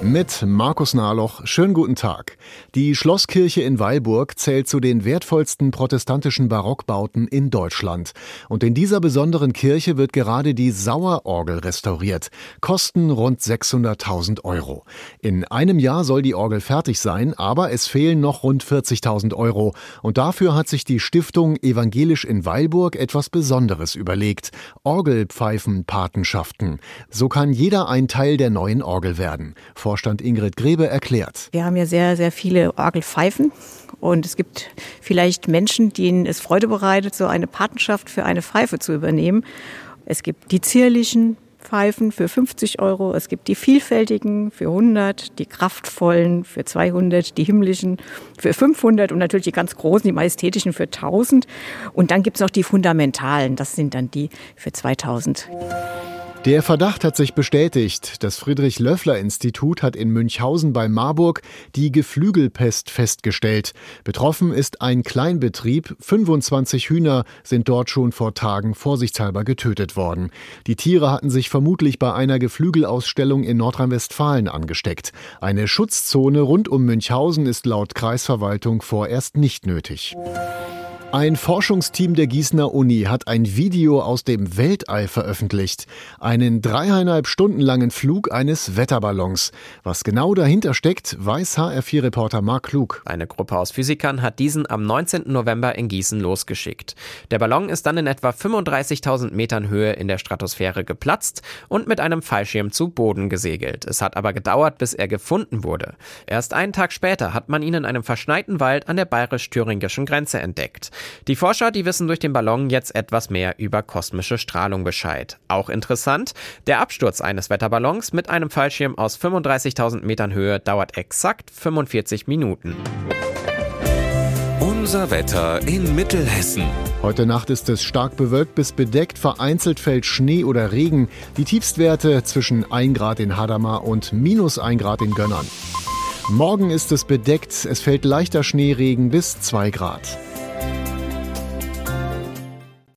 Mit Markus Nahloch. Schönen guten Tag. Die Schlosskirche in Weilburg zählt zu den wertvollsten protestantischen Barockbauten in Deutschland. Und in dieser besonderen Kirche wird gerade die Sauerorgel restauriert. Kosten rund 600.000 Euro. In einem Jahr soll die Orgel fertig sein, aber es fehlen noch rund 40.000 Euro. Und dafür hat sich die Stiftung Evangelisch in Weilburg etwas Besonderes überlegt. Orgelpfeifenpatenschaften. So kann jeder ein Teil der neuen Orgel werden. Vorstand Ingrid Grebe erklärt. Wir haben ja sehr, sehr viele Orgelpfeifen und es gibt vielleicht Menschen, denen es Freude bereitet, so eine Patenschaft für eine Pfeife zu übernehmen. Es gibt die zierlichen Pfeifen für 50 Euro, es gibt die vielfältigen für 100, die kraftvollen für 200, die himmlischen für 500 und natürlich die ganz großen, die majestätischen für 1000. Und dann gibt es noch die fundamentalen, das sind dann die für 2000. Der Verdacht hat sich bestätigt. Das Friedrich-Löffler-Institut hat in Münchhausen bei Marburg die Geflügelpest festgestellt. Betroffen ist ein Kleinbetrieb. 25 Hühner sind dort schon vor Tagen vorsichtshalber getötet worden. Die Tiere hatten sich vermutlich bei einer Geflügelausstellung in Nordrhein-Westfalen angesteckt. Eine Schutzzone rund um Münchhausen ist laut Kreisverwaltung vorerst nicht nötig. Ein Forschungsteam der Gießener Uni hat ein Video aus dem Weltall veröffentlicht. Einen dreieinhalb Stunden langen Flug eines Wetterballons. Was genau dahinter steckt, weiß HR4-Reporter Mark Klug. Eine Gruppe aus Physikern hat diesen am 19. November in Gießen losgeschickt. Der Ballon ist dann in etwa 35.000 Metern Höhe in der Stratosphäre geplatzt und mit einem Fallschirm zu Boden gesegelt. Es hat aber gedauert, bis er gefunden wurde. Erst einen Tag später hat man ihn in einem verschneiten Wald an der bayerisch-thüringischen Grenze entdeckt. Die Forscher, die wissen durch den Ballon jetzt etwas mehr über kosmische Strahlung Bescheid. Auch interessant, der Absturz eines Wetterballons mit einem Fallschirm aus 35.000 Metern Höhe dauert exakt 45 Minuten. Unser Wetter in Mittelhessen. Heute Nacht ist es stark bewölkt bis bedeckt, vereinzelt fällt Schnee oder Regen. Die Tiefstwerte zwischen 1 Grad in Hadamar und minus 1 Grad in Gönnern. Morgen ist es bedeckt, es fällt leichter Schneeregen bis 2 Grad.